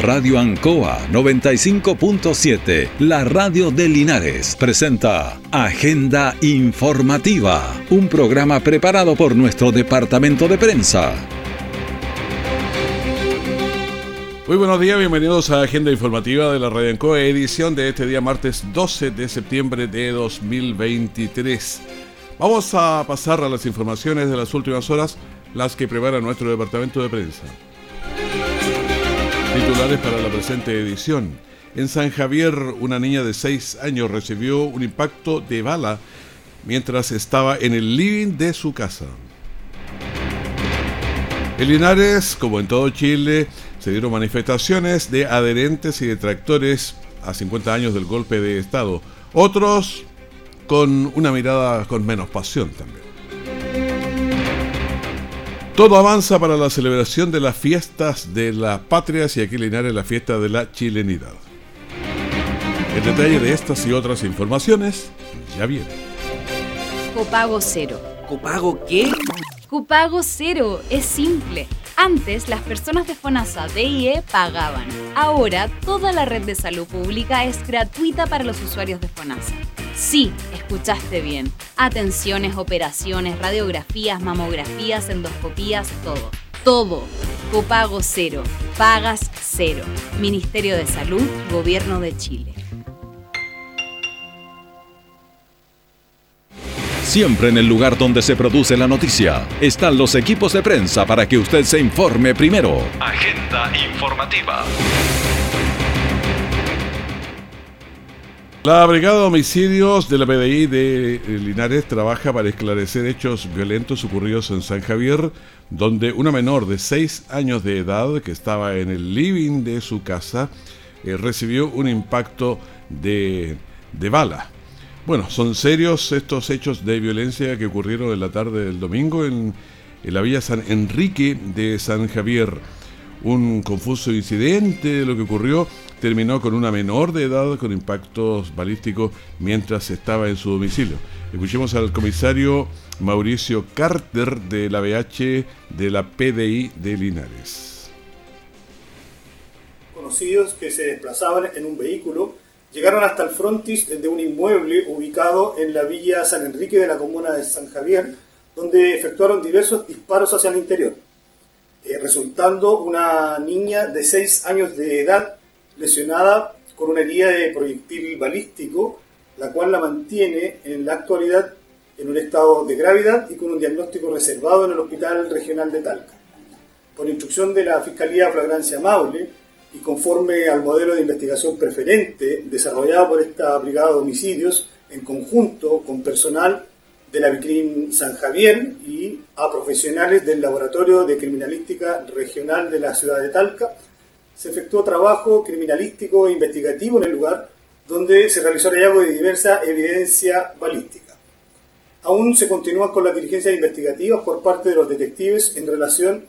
Radio Ancoa 95.7, la radio de Linares, presenta Agenda Informativa, un programa preparado por nuestro departamento de prensa. Muy buenos días, bienvenidos a Agenda Informativa de la Radio Ancoa, edición de este día martes 12 de septiembre de 2023. Vamos a pasar a las informaciones de las últimas horas, las que prepara nuestro departamento de prensa. Titulares para la presente edición. En San Javier, una niña de 6 años recibió un impacto de bala mientras estaba en el living de su casa. En Linares, como en todo Chile, se dieron manifestaciones de adherentes y detractores a 50 años del golpe de Estado. Otros con una mirada con menos pasión también. Todo avanza para la celebración de las fiestas de las patrias y aquí Linares la fiesta de la chilenidad. El detalle de estas y otras informaciones ya viene. Copago cero. ¿Copago qué? Copago cero. Es simple. Antes, las personas de FONASA DIE pagaban. Ahora, toda la red de salud pública es gratuita para los usuarios de FONASA. Sí, escuchaste bien. Atenciones, operaciones, radiografías, mamografías, endoscopías, todo. Todo. Copago cero. Pagas cero. Ministerio de Salud, Gobierno de Chile. Siempre en el lugar donde se produce la noticia están los equipos de prensa para que usted se informe primero. Agenda informativa. La Brigada de Homicidios de la PDI de Linares trabaja para esclarecer hechos violentos ocurridos en San Javier, donde una menor de 6 años de edad que estaba en el living de su casa eh, recibió un impacto de, de bala. Bueno, son serios estos hechos de violencia que ocurrieron en la tarde del domingo en, la villa San Enrique de San Javier. Un confuso incidente de lo que ocurrió terminó con una menor de edad con impactos balísticos mientras estaba en su domicilio. Escuchemos al comisario Mauricio Carter de la BH de la PDI de Linares. Conocidos que se desplazaban en un vehículo llegaron hasta el frontis de un inmueble ubicado en la villa San Enrique de la comuna de San Javier, donde efectuaron diversos disparos hacia el interior, eh, resultando una niña de 6 años de edad lesionada con una herida de proyectil balístico, la cual la mantiene en la actualidad en un estado de gravedad y con un diagnóstico reservado en el Hospital Regional de Talca. Por instrucción de la Fiscalía Flagrancia Maule y conforme al modelo de investigación preferente desarrollado por esta Brigada de Homicidios en conjunto con personal de la Vicrim San Javier y a profesionales del Laboratorio de Criminalística Regional de la ciudad de Talca, se efectuó trabajo criminalístico e investigativo en el lugar donde se realizó el hallazgo de diversa evidencia balística. Aún se continúan con las diligencias investigativas por parte de los detectives en relación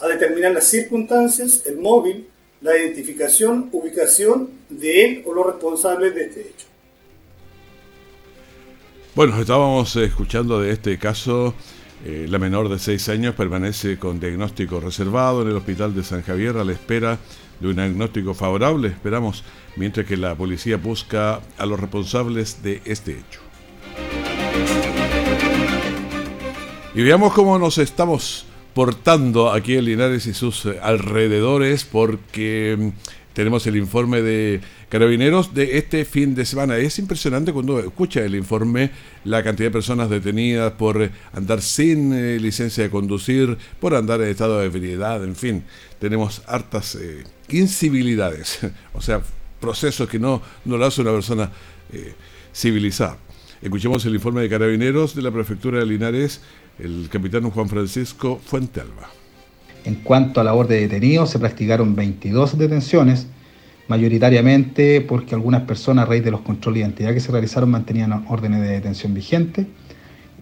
a determinar las circunstancias, el móvil, la identificación, ubicación de él o los responsables de este hecho. Bueno, estábamos escuchando de este caso. Eh, la menor de 6 años permanece con diagnóstico reservado en el hospital de San Javier a la espera de un diagnóstico favorable, esperamos, mientras que la policía busca a los responsables de este hecho. Y veamos cómo nos estamos portando aquí en Linares y sus alrededores, porque mm, tenemos el informe de Carabineros de este fin de semana. Es impresionante cuando escucha el informe la cantidad de personas detenidas por andar sin eh, licencia de conducir, por andar en estado de ebriedad, en fin. Tenemos hartas eh, incivilidades, o sea, procesos que no, no lo hace una persona eh, civilizada. Escuchemos el informe de Carabineros de la Prefectura de Linares, el capitán Juan Francisco Fuentealba. En cuanto a la labor de detenidos, se practicaron 22 detenciones, mayoritariamente porque algunas personas a raíz de los controles de identidad que se realizaron mantenían órdenes de detención vigentes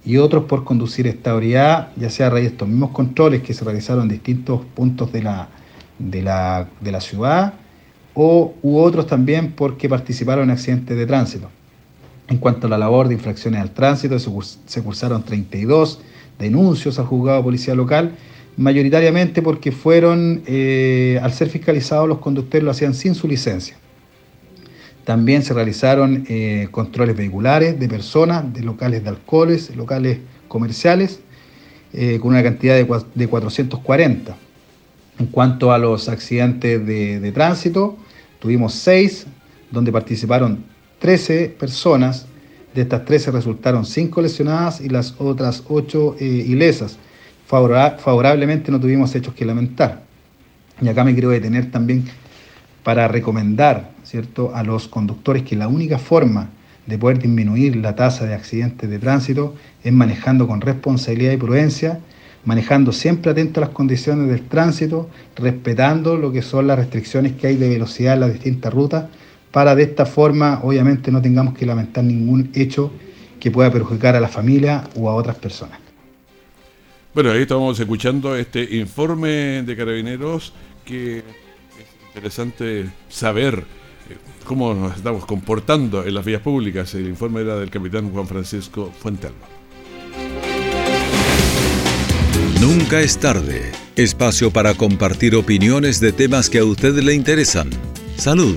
y otros por conducir esta ebriedad, ya sea a raíz de estos mismos controles que se realizaron en distintos puntos de la, de la, de la ciudad o, u otros también porque participaron en accidentes de tránsito. En cuanto a la labor de infracciones al tránsito, se cursaron 32 denuncias al juzgado policía local mayoritariamente porque fueron, eh, al ser fiscalizados, los conductores lo hacían sin su licencia. También se realizaron eh, controles vehiculares de personas, de locales de alcoholes, locales comerciales, eh, con una cantidad de, 440. En cuanto a los accidentes de, tránsito, tuvimos 6, donde participaron 13 personas. De estas 13 resultaron 5 lesionadas y las otras 8 ilesas favorablemente no tuvimos hechos que lamentar. Y acá me quiero detener también para recomendar ¿cierto? a los conductores que la única forma de poder disminuir la tasa de accidentes de tránsito es manejando con responsabilidad y prudencia, manejando siempre atento a las condiciones del tránsito, respetando lo que son las restricciones que hay de velocidad en las distintas rutas, para de esta forma obviamente no tengamos que lamentar ningún hecho que pueda perjudicar a la familia o a otras personas. Bueno, ahí estamos escuchando este informe de carabineros que es interesante saber eh, cómo nos estamos comportando en las vías públicas. El informe era del capitán Juan Francisco Fuentelmo. Nunca es tarde. Espacio para compartir opiniones de temas que a usted le interesan. Salud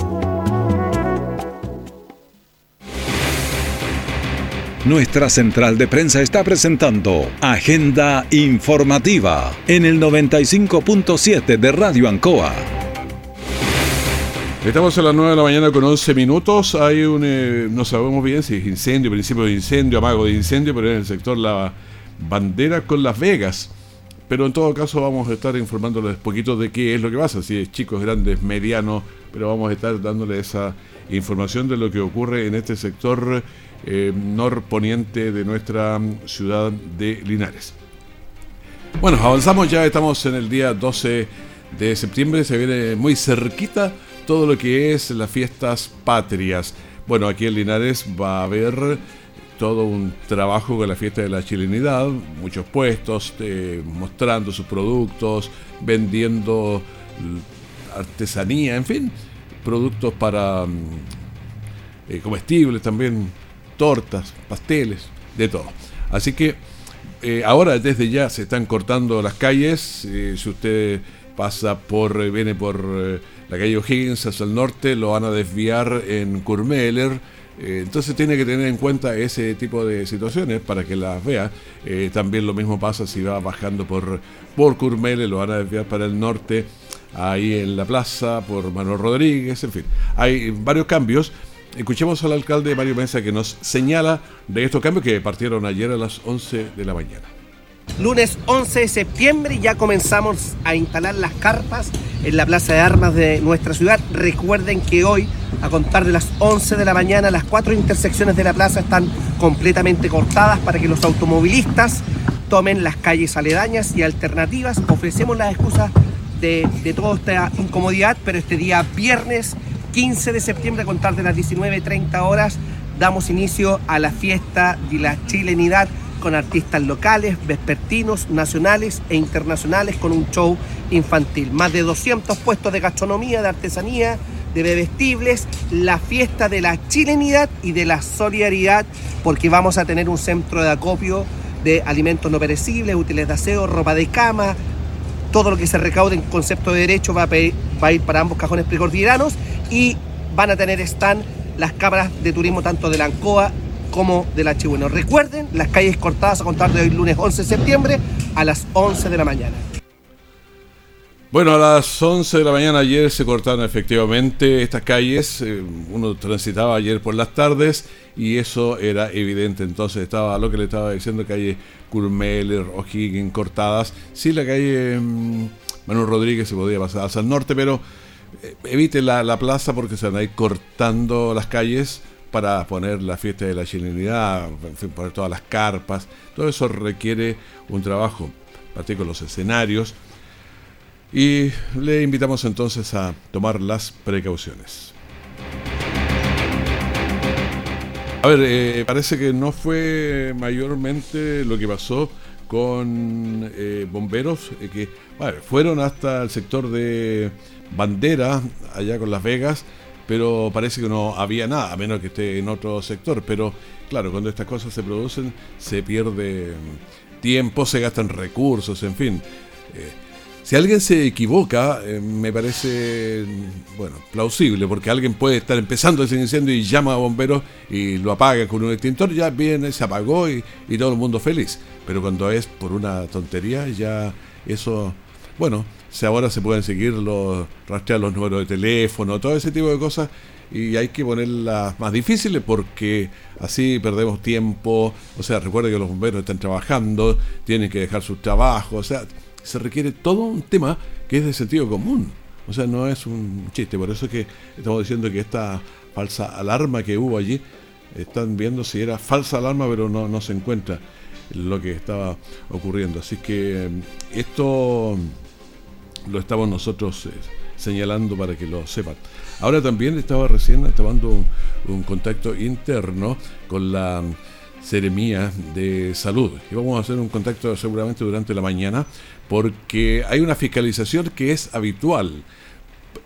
Nuestra central de prensa está presentando Agenda Informativa en el 95.7 de Radio Ancoa. Estamos a las 9 de la mañana con 11 minutos. Hay un. Eh, no sabemos bien si es incendio, principio de incendio, amago de incendio, pero en el sector La Bandera con Las Vegas. Pero en todo caso, vamos a estar informándoles poquito de qué es lo que pasa, si es chicos, grandes, medianos, pero vamos a estar dándole esa información de lo que ocurre en este sector eh, norponiente de nuestra ciudad de Linares. Bueno, avanzamos ya, estamos en el día 12 de septiembre, se viene muy cerquita todo lo que es las fiestas patrias. Bueno, aquí en Linares va a haber todo un trabajo con la fiesta de la chilenidad, muchos puestos eh, mostrando sus productos, vendiendo artesanía, en fin, productos para mm, eh, comestibles también, tortas, pasteles, de todo. Así que eh, ahora desde ya se están cortando las calles. Eh, si usted pasa por, viene por la calle O'Higgins hacia el norte, lo van a desviar en Kurmeller. entonces tiene que tener en cuenta ese tipo de situaciones para que las vea. también lo mismo pasa si va bajando por, por lo van a desviar para el norte ahí en la plaza por Manuel Rodríguez, en fin. Hay varios cambios. Escuchemos al alcalde Mario Mesa que nos señala de estos cambios que partieron ayer a las 11 de la mañana. Lunes 11 de septiembre ya comenzamos a instalar las carpas en la Plaza de Armas de nuestra ciudad. Recuerden que hoy, a contar de las 11 de la mañana, las cuatro intersecciones de la plaza están completamente cortadas para que los automovilistas tomen las calles aledañas y alternativas. Ofrecemos las excusas de, toda esta incomodidad, pero este día viernes 15 de septiembre a contar de las 19.30 horas damos inicio a la fiesta de la chilenidad con artistas locales, vespertinos, nacionales e internacionales con un show infantil. Más de 200 puestos de gastronomía, de artesanía, de bebestibles, la fiesta de la chilenidad y de la solidaridad, porque vamos a tener un centro de acopio de alimentos no perecibles, útiles de aseo, ropa de cama, todo lo que se recaude en concepto de derecho va a, ir para ambos cajones precordilleranos y van a tener stand las cámaras de turismo tanto de la ANCOA como de la Chihuahua. Recuerden, las calles cortadas a contar de hoy lunes 11 de septiembre a las 11 de la mañana. Bueno, a las 11 de la mañana ayer se cortaron efectivamente estas calles. Eh, uno transitaba ayer por las tardes y eso era evidente. Entonces estaba lo que le estaba diciendo, calle Kurmeller, O'Higgins cortadas. Sí, la calle mm, Manuel Rodríguez se podía pasar hacia el norte, pero eh, evite la, plaza porque se van a cortando las calles para poner la fiesta de la chilenidad, en poner todas las carpas. Todo eso requiere un trabajo, con los escenarios Y le invitamos entonces a tomar las precauciones. A ver, eh, parece que no fue mayormente lo que pasó con eh, bomberos eh, que fueron hasta el sector de Bandera, allá con Las Vegas, pero parece que no había nada, a menos que esté en otro sector. Pero claro, cuando estas cosas se producen, se pierde tiempo, se gastan recursos, en fin. Si alguien se equivoca, eh, me parece, bueno, plausible, porque alguien puede estar empezando ese incendio y llama a bomberos y lo apaga con un extintor, ya viene, se apagó y, todo el mundo feliz. Pero cuando es por una tontería, ya eso, bueno, si ahora se pueden seguir los, rastrear los números de teléfono, todo ese tipo de cosas, y hay que ponerlas más difíciles porque así perdemos tiempo. O sea, recuerde que los bomberos están trabajando, tienen que dejar sus trabajos, o sea se requiere todo un tema que es de sentido común. O sea, no es un chiste. Por eso es que estamos diciendo que esta falsa alarma que hubo allí, están viendo si era falsa alarma, pero no, no se encuentra lo que estaba ocurriendo. Así que eh, esto lo estamos nosotros eh, señalando para que lo sepan. Ahora también estaba recién tomando un contacto interno con la Seremía de Salud. Y vamos a hacer un contacto seguramente durante la mañana porque hay una fiscalización que es habitual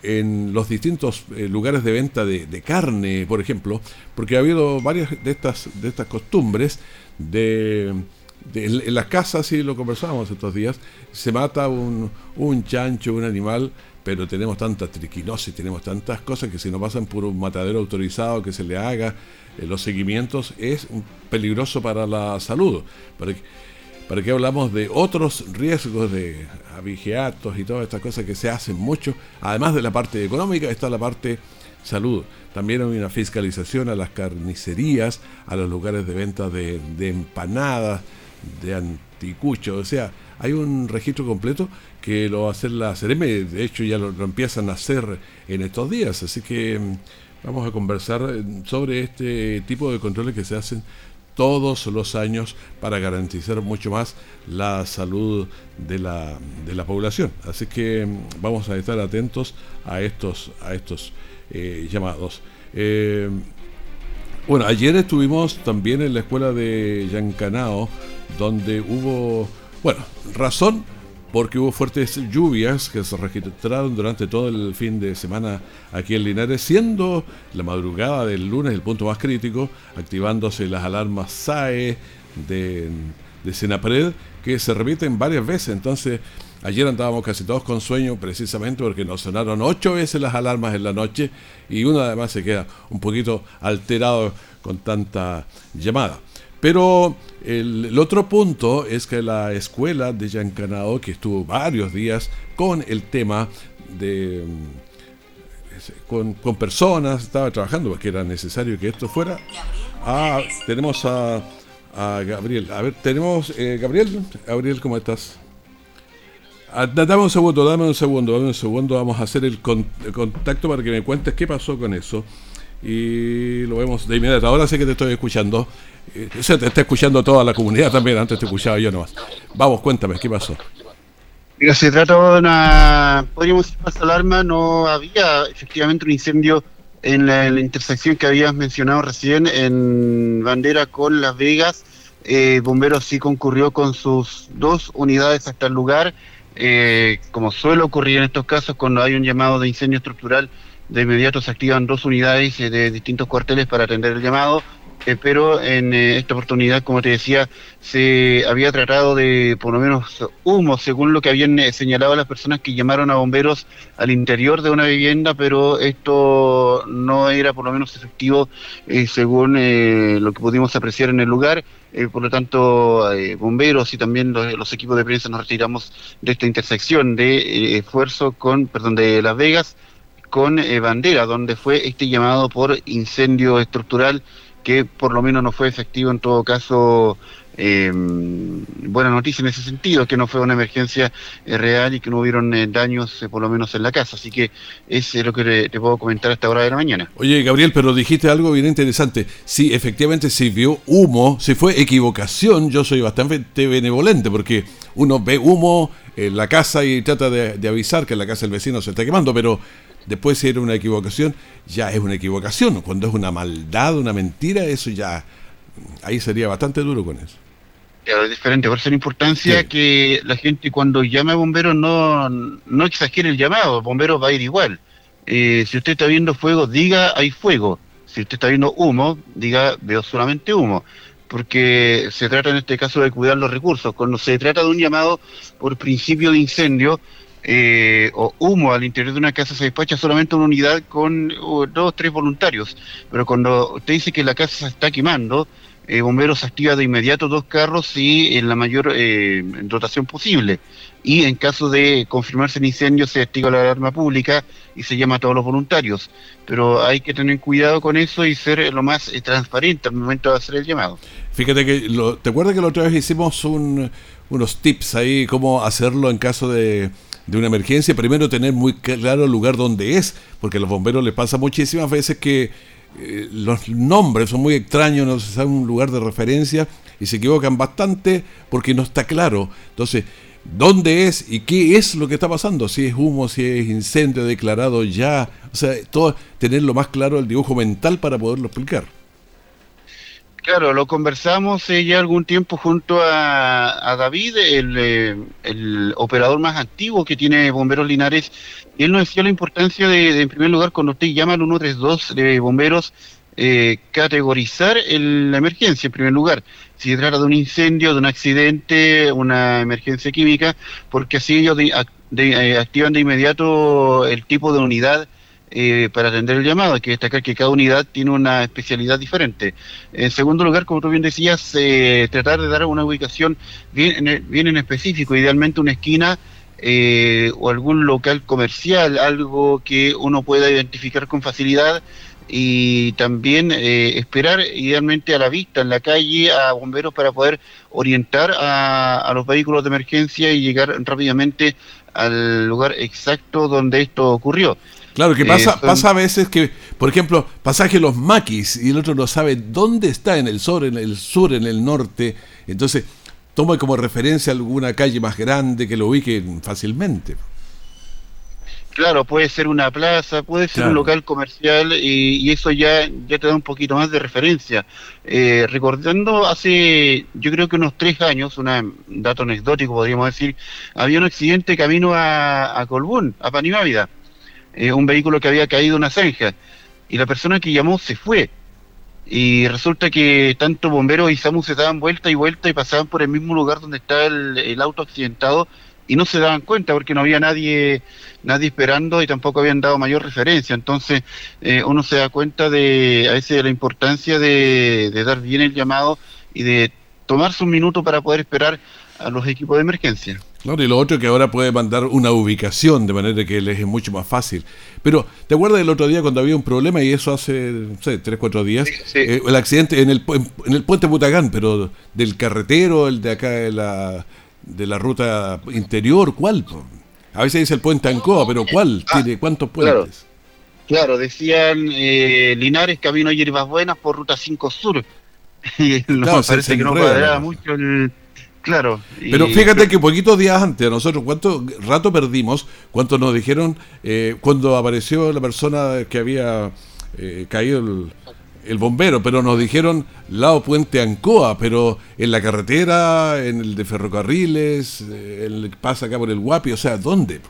en los distintos eh, lugares de venta de, carne, por ejemplo, porque ha habido varias de estas, de estas costumbres de, en las casas, y lo conversábamos estos días, se mata un, un chancho, un animal, pero tenemos tanta triquinosis, tenemos tantas cosas que si no pasan por un matadero autorizado que se le haga eh, los seguimientos es peligroso para la salud. ¿Para, ¿Para qué hablamos de otros riesgos de abigeatos y todas estas cosas que se hacen mucho? Además de la parte económica, está la parte salud. También hay una fiscalización a las carnicerías, a los lugares de venta de, empanadas, de anticuchos. O sea, hay un registro completo que lo va a hacer la CRM. De hecho, ya lo empiezan a hacer en estos días. Así que Vamos a conversar eh, sobre este tipo de controles que se hacen todos los años para garantizar mucho más la salud de la, de la población. Así que mm, vamos a estar atentos a estos, a estos eh, llamados. Eh, bueno, ayer estuvimos también en la escuela de Yancanao, donde hubo, bueno, razón porque hubo fuertes lluvias que se registraron durante todo el fin de semana aquí en Linares, siendo la madrugada del lunes el punto más crítico, activándose las alarmas SAE de, de Senapred, que se repiten varias veces. Entonces, ayer andábamos casi todos con sueño precisamente porque nos sonaron ocho veces las alarmas en la noche y uno además se queda un poquito alterado con tanta llamada. Pero el, otro punto es que la escuela de Yancanao, que estuvo varios días con el tema de... Con, personas, estaba trabajando porque era necesario que esto fuera. Ah, tenemos a, Gabriel. A ver, tenemos... Eh, Gabriel, Gabriel, ¿cómo estás? Ah, dame un segundo, dame un segundo, dame un segundo. Vamos a hacer el contacto para que me cuentes qué pasó con eso y lo vemos de inmediato. Ahora sé que te estoy escuchando. Eh, se te está escuchando toda la comunidad también, antes te escuchaba yo nomás. Vamos, cuéntame, ¿qué pasó? Mira, se trata de una, podríamos decir, falsa alarma, no había efectivamente un incendio en la, intersección que habías mencionado recién, en Bandera con Las Vegas. Eh, Bomberos sí concurrió con sus dos unidades hasta el lugar, eh, como suele ocurrir en estos casos cuando hay un llamado de incendio estructural de inmediato se activan dos unidades eh, de distintos cuarteles para atender el llamado, eh, pero en eh, esta oportunidad, como te decía, se había tratado de por lo menos humo, según lo que habían señalado las personas que llamaron a bomberos al interior de una vivienda, pero esto no era por lo menos efectivo según lo que pudimos apreciar en el lugar. por lo tanto, bomberos y también los, los, equipos de prensa nos retiramos de esta intersección de esfuerzo con, perdón, de Las Vegas con eh, Bandera, donde fue este llamado por incendio estructural que por lo menos no fue efectivo en todo caso. Eh, buena noticia en ese sentido, que no fue una emergencia eh, real y que no hubieron eh, daños por lo menos en la casa. Así que es lo que te, puedo comentar a esta hora de la mañana. Oye, Gabriel, pero dijiste algo bien interesante. Si efectivamente se vio humo, si fue equivocación, yo soy bastante benevolente porque uno ve humo en la casa y trata de, avisar que la casa del vecino se está quemando, pero después si era una equivocación, ya es una equivocación. Cuando es una maldad, una mentira, eso ya, ahí sería bastante duro con eso. es diferente, por eso la importancia que la gente cuando llame a bomberos no, no exagere el llamado, el bombero va a ir igual. Eh, si usted está viendo fuego, diga hay fuego. Si usted está viendo humo, diga veo solamente humo porque se trata en este caso de cuidar los recursos. Cuando se trata de un llamado por principio de incendio eh, o humo al interior de una casa, se despacha solamente una unidad con uh, dos o tres voluntarios. Pero cuando usted dice que la casa se está quemando, eh, bomberos activa de inmediato dos carros y en la mayor eh, dotación posible. Y en caso de confirmarse el incendio, se activa la alarma pública y se llama a todos los voluntarios. Pero hay que tener cuidado con eso y ser lo más eh, transparente al momento de hacer el llamado. Fíjate que, lo, ¿te acuerdas que la otra vez hicimos unos tips ahí, cómo hacerlo en caso de, de una emergencia? Primero, tener muy claro el lugar donde es, porque a los bomberos les pasa muchísimas veces que eh, los nombres son muy extraños, no se sabe un lugar de referencia y se equivocan bastante porque no está claro. Entonces, ¿dónde es y qué es lo que está pasando? Si es humo, si es incendio declarado ya. O sea, todo, tener lo más claro el dibujo mental para poderlo explicar. Claro, lo conversamos ya algún tiempo junto a, David, el, eh, el, operador más antiguo que tiene Bomberos Linares y él nos decía la importancia de, en primer lugar, cuando usted llama al 132 de bomberos, eh, categorizar la emergencia en primer lugar. Si se trata de un incendio, de un accidente, una emergencia química, porque así ellos eh, activan de inmediato el tipo de unidad eh, para atender el llamado. Hay que destacar que cada unidad tiene una especialidad diferente. En segundo lugar, como tú bien decías, tratar de dar una ubicación bien, bien en específico, idealmente una esquina eh, o algún local comercial, algo que uno pueda identificar con facilidad y también eh, esperar idealmente a la vista en la calle a bomberos para poder orientar a, los vehículos de emergencia y llegar rápidamente al lugar exacto donde esto ocurrió. Claro, que pasa, pasa a veces que, por ejemplo, pasaje los maquis y el otro no sabe dónde está en el sur, en el sur, en el norte. Entonces, tome como referencia alguna calle más grande que lo ubique fácilmente. Claro, puede ser una plaza, puede ser un local comercial y, eso ya, ya te da un poquito más de referencia. Eh, recordando hace, yo creo que unos tres años, un dato anecdótico podríamos decir, había un accidente camino a, a Colbún, a Panimávida, un vehículo que había caído en una zanja y la persona que llamó se fue y resulta que tanto bomberos y SAMU se daban vuelta y vuelta y pasaban por el mismo lugar donde está el, auto accidentado y no se daban cuenta porque no había nadie nadie esperando y tampoco habían dado mayor referencia. Entonces eh, uno se da cuenta de a veces de la importancia de, de dar bien el llamado y de tomarse un minuto para poder esperar a los equipos de emergencia. Claro, y lo otro que ahora puede mandar una ubicación de manera que les es mucho más fácil. Pero, ¿te acuerdas del otro día cuando había un problema y eso hace, no sé, tres, cuatro días? Eh, el accidente en el, en el puente Butagán, pero del carretero, el de acá de la, de la ruta interior, ¿cuál? A veces dice el puente Ancoa, pero ¿cuál? Ah, ¿Tiene cuántos puentes? Claro, decían eh, Linares, Camino Hierbas Buenas por ruta 5 Sur. y no, parece que no cuadraba mucho el Claro. Pero fíjate que poquitos días antes, nosotros, ¿cuánto rato perdimos? ¿Cuánto nos dijeron eh, cuando apareció la persona que había eh, caído el, bombero? Pero nos dijeron lado Puente Ancoa, pero en la carretera, en el de ferrocarriles, eh, el pasa acá por el Guapi, o sea, ¿dónde?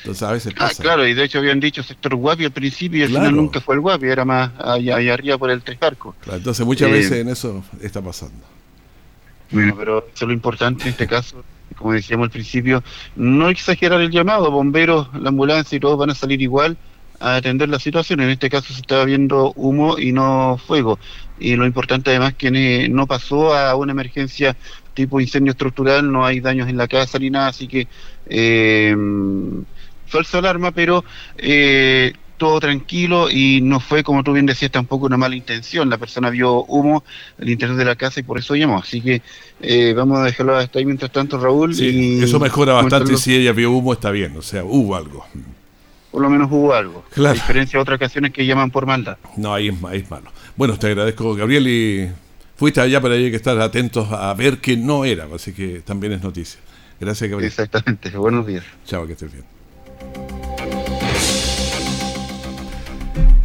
Entonces a veces ah, pasa. Ah, claro, y de hecho habían dicho sector Guapi al principio y al final nunca fue el Guapi, era más allá, arriba por el Tres entonces muchas veces en eso está pasando. Bueno, pero eso es lo importante en este caso, como decíamos al principio, no exagerar el llamado, bomberos, la ambulancia y todos van a salir igual a atender la situación. En este caso se estaba viendo humo y no fuego. Y lo importante además que no pasó a una emergencia tipo incendio estructural, no hay daños en la casa ni nada, así que eh, falsa alarma, pero eh, todo tranquilo y no fue, como tú bien decías, tampoco una mala intención. La persona vio humo al interior de la casa y por eso llamó. Así que eh, vamos a dejarlo hasta ahí mientras tanto, Raúl. y eso mejora bastante si ella vio humo, está bien. O sea, hubo algo. Por lo menos hubo algo. A diferencia de otras ocasiones que llaman por maldad. No, ahí es, ahí es malo. Bueno, te agradezco, Gabriel, y fuiste allá para que estar atentos a ver que no era, así que también es noticia. Gracias, Gabriel. Exactamente. Buenos días. Chao, que estés bien.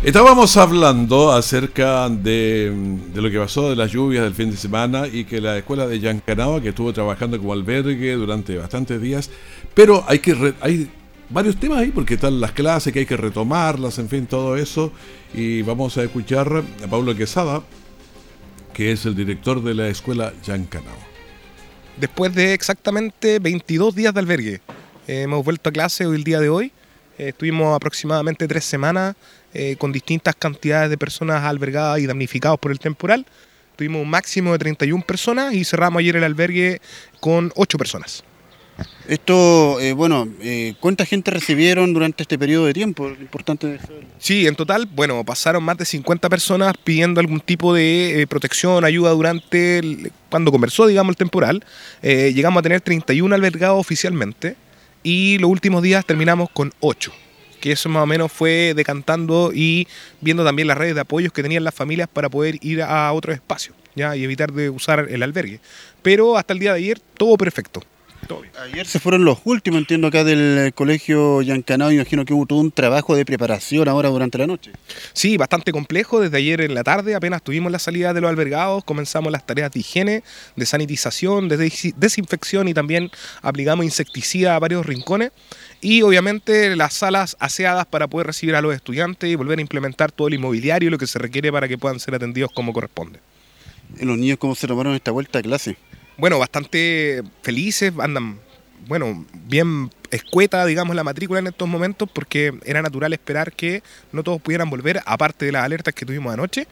Estábamos hablando acerca de, lo que pasó de las lluvias del fin de semana y que la escuela de Yancanaba, que estuvo trabajando como albergue durante bastantes días, pero hay que hay varios temas ahí porque están las clases que hay que retomarlas, en fin, todo eso. Y vamos a escuchar a Pablo Quesada, que es el director de la escuela Yancanaba. Después de exactamente 22 días de albergue, hemos vuelto a clase hoy el día de hoy. estuvimos aproximadamente tres semanas eh, con distintas cantidades de personas albergadas y damnificados por el temporal. Tuvimos un máximo de 31 personas y cerramos ayer el albergue con 8 personas. Esto, eh, bueno, eh, ¿cuánta gente recibieron durante este periodo de tiempo? Importante. Sí, en total, bueno, pasaron más de 50 personas pidiendo algún tipo de protección, ayuda durante cuando conversó, digamos, el temporal. llegamos a tener 31 albergados oficialmente y los últimos días terminamos con 8 que eso más o menos fue decantando y viendo también las redes de apoyos que tenían las familias para poder ir a otros espacios ¿ya? y evitar de usar el albergue. Pero hasta el día de ayer todo perfecto. Ayer se fueron los últimos, entiendo, acá del colegio Yancanao. Imagino que hubo todo un trabajo de preparación ahora durante la noche. Sí, bastante complejo. Desde ayer en la tarde apenas tuvimos la salida de los albergados, comenzamos las tareas de higiene, de sanitización, de desinfección y también aplicamos insecticida a varios rincones. Y obviamente las salas aseadas para poder recibir a los estudiantes y volver a implementar todo el inmobiliario y lo que se requiere para que puedan ser atendidos como corresponde. ¿Y los niños cómo se tomaron esta vuelta a clase? Bueno, bastante felices, andan, bueno, bien escueta, digamos, la matrícula en estos momentos, porque era natural esperar que no todos pudieran volver, aparte de las alertas que tuvimos anoche.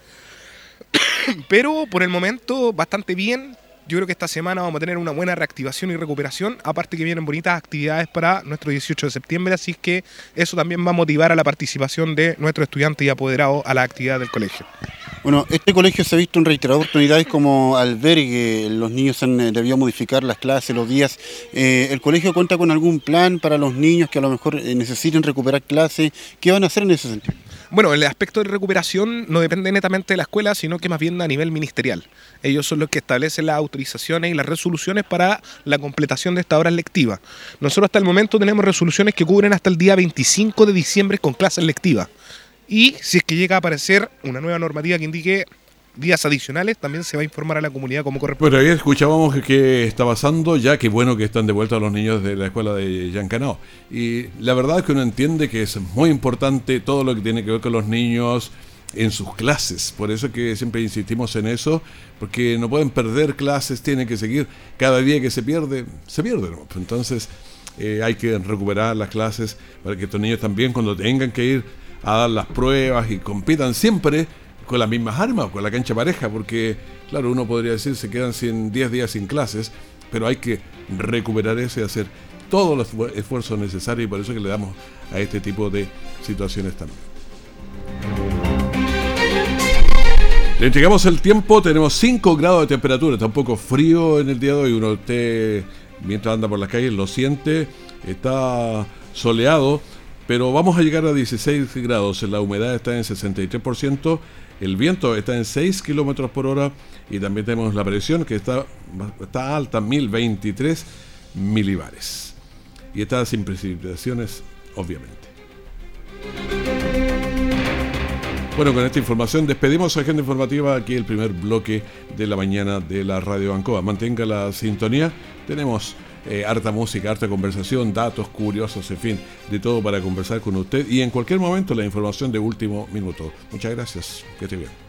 Pero por el momento, bastante bien. Yo creo que esta semana vamos a tener una buena reactivación y recuperación, aparte que vienen bonitas actividades para nuestro 18 de septiembre, así que eso también va a motivar a la participación de nuestros estudiantes y apoderados a la actividad del colegio. Bueno, este colegio se ha visto en reiteradas oportunidades como albergue, los niños han eh, debido modificar las clases, los días. Eh, ¿El colegio cuenta con algún plan para los niños que a lo mejor eh, necesiten recuperar clases? ¿Qué van a hacer en ese sentido? Bueno, el aspecto de recuperación no depende netamente de la escuela, sino que más bien a nivel ministerial. Ellos son los que establecen las autorizaciones y las resoluciones para la completación de esta hora lectiva. Nosotros hasta el momento tenemos resoluciones que cubren hasta el día 25 de diciembre con clases lectivas. Y si es que llega a aparecer una nueva normativa que indique días adicionales, también se va a informar a la comunidad como corresponde. Bueno, ahí escuchábamos que está pasando, ya que bueno que están de vuelta los niños de la escuela de Yancanao. Y la verdad es que uno entiende que es muy importante todo lo que tiene que ver con los niños en sus clases. Por eso que siempre insistimos en eso, porque no pueden perder clases, tienen que seguir. Cada día que se pierde, se pierde. Entonces eh, hay que recuperar las clases para que estos niños también cuando tengan que ir a dar las pruebas y compitan siempre con las mismas armas, con la cancha pareja, porque, claro, uno podría decir se quedan 10 días sin clases, pero hay que recuperar eso y hacer todos los esfuerzos necesarios y por eso que le damos a este tipo de situaciones también. Le entregamos el tiempo, tenemos 5 grados de temperatura, está un poco frío en el día de hoy, uno usted mientras anda por las calles lo siente, está soleado, pero vamos a llegar a 16 grados, la humedad está en 63%, el viento está en 6 kilómetros por hora y también tenemos la presión que está, está alta, 1023 milibares. Y está sin precipitaciones, obviamente. Bueno, con esta información despedimos a Agenda Informativa aquí el primer bloque de la mañana de la Radio Bancoa. Mantenga la sintonía. Tenemos eh, harta música, harta conversación, datos curiosos, en fin, de todo para conversar con usted y en cualquier momento la información de último minuto. Muchas gracias, que esté bien.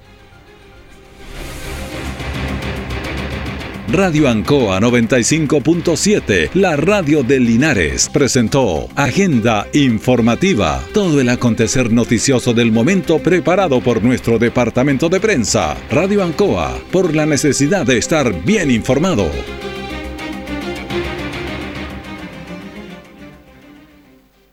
Radio Ancoa 95.7, la radio de Linares, presentó Agenda Informativa, todo el acontecer noticioso del momento preparado por nuestro departamento de prensa. Radio Ancoa, por la necesidad de estar bien informado.